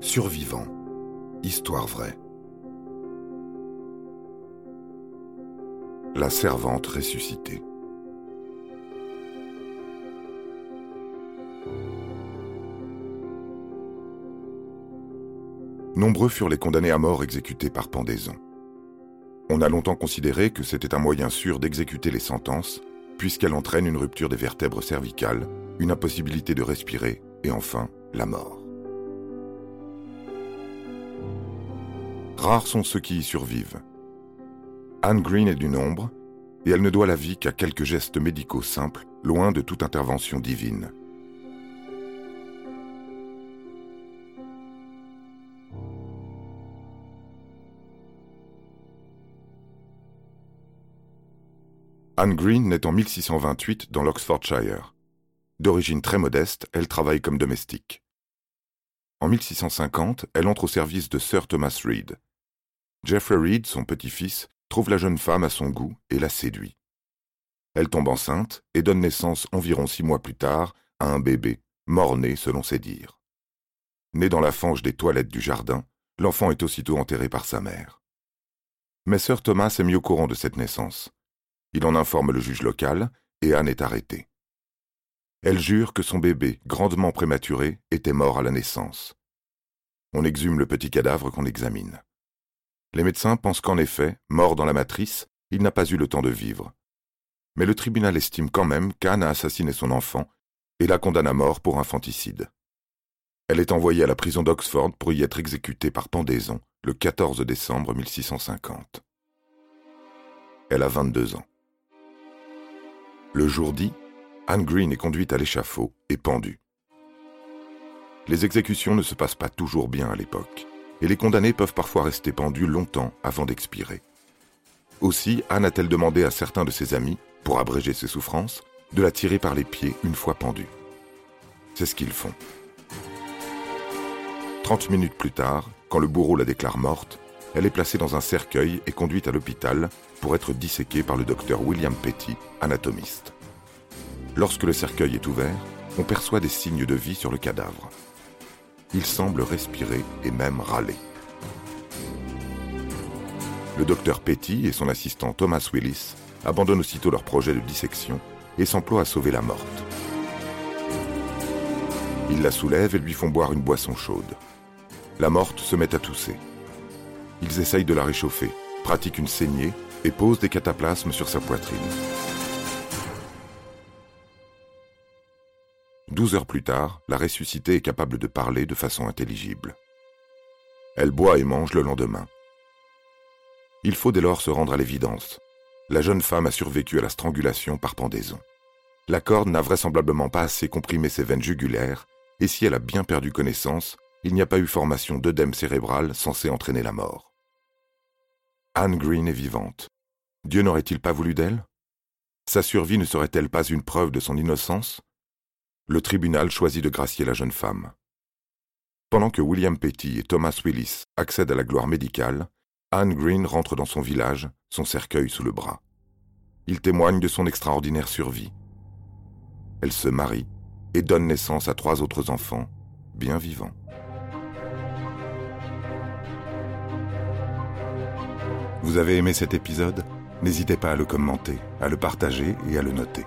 Survivant. Histoire vraie. La servante ressuscitée. Nombreux furent les condamnés à mort exécutés par pendaison. On a longtemps considéré que c'était un moyen sûr d'exécuter les sentences, puisqu'elle entraîne une rupture des vertèbres cervicales, une impossibilité de respirer et enfin la mort. Rares sont ceux qui y survivent. Anne Green est du nombre, et elle ne doit la vie qu'à quelques gestes médicaux simples, loin de toute intervention divine. Anne Green naît en 1628 dans l'Oxfordshire. D'origine très modeste, elle travaille comme domestique. En 1650, elle entre au service de Sir Thomas Reed. Geoffrey Reed, son petit-fils, trouve la jeune femme à son goût et la séduit. Elle tombe enceinte et donne naissance environ six mois plus tard à un bébé, mort-né selon ses dires. Né dans la fange des toilettes du jardin, l'enfant est aussitôt enterré par sa mère. Mais Sir Thomas est mis au courant de cette naissance. Il en informe le juge local et Anne est arrêtée. Elle jure que son bébé, grandement prématuré, était mort à la naissance. On exhume le petit cadavre qu'on examine. Les médecins pensent qu'en effet, mort dans la matrice, il n'a pas eu le temps de vivre. Mais le tribunal estime quand même qu'Anne a assassiné son enfant et la condamne à mort pour infanticide. Elle est envoyée à la prison d'Oxford pour y être exécutée par pendaison le 14 décembre 1650. Elle a 22 ans. Le jour dit, Anne Green est conduite à l'échafaud et pendue. Les exécutions ne se passent pas toujours bien à l'époque, et les condamnés peuvent parfois rester pendus longtemps avant d'expirer. Aussi, Anne a-t-elle demandé à certains de ses amis, pour abréger ses souffrances, de la tirer par les pieds une fois pendue. C'est ce qu'ils font. Trente minutes plus tard, quand le bourreau la déclare morte, elle est placée dans un cercueil et conduite à l'hôpital pour être disséquée par le docteur William Petty, anatomiste. Lorsque le cercueil est ouvert, on perçoit des signes de vie sur le cadavre. Il semble respirer et même râler. Le docteur Petty et son assistant Thomas Willis abandonnent aussitôt leur projet de dissection et s'emploient à sauver la morte. Ils la soulèvent et lui font boire une boisson chaude. La morte se met à tousser. Ils essayent de la réchauffer, pratiquent une saignée et posent des cataplasmes sur sa poitrine. Douze heures plus tard, la ressuscitée est capable de parler de façon intelligible. Elle boit et mange le lendemain. Il faut dès lors se rendre à l'évidence. La jeune femme a survécu à la strangulation par pendaison. La corde n'a vraisemblablement pas assez comprimé ses veines jugulaires, et si elle a bien perdu connaissance, il n'y a pas eu formation d'œdème cérébral censé entraîner la mort. Anne Green est vivante. Dieu n'aurait-il pas voulu d'elle? Sa survie ne serait-elle pas une preuve de son innocence? Le tribunal choisit de gracier la jeune femme. Pendant que William Petty et Thomas Willis accèdent à la gloire médicale, Anne Green rentre dans son village, son cercueil sous le bras. Il témoigne de son extraordinaire survie. Elle se marie et donne naissance à trois autres enfants, bien vivants. Vous avez aimé cet épisode? N'hésitez pas à le commenter, à le partager et à le noter.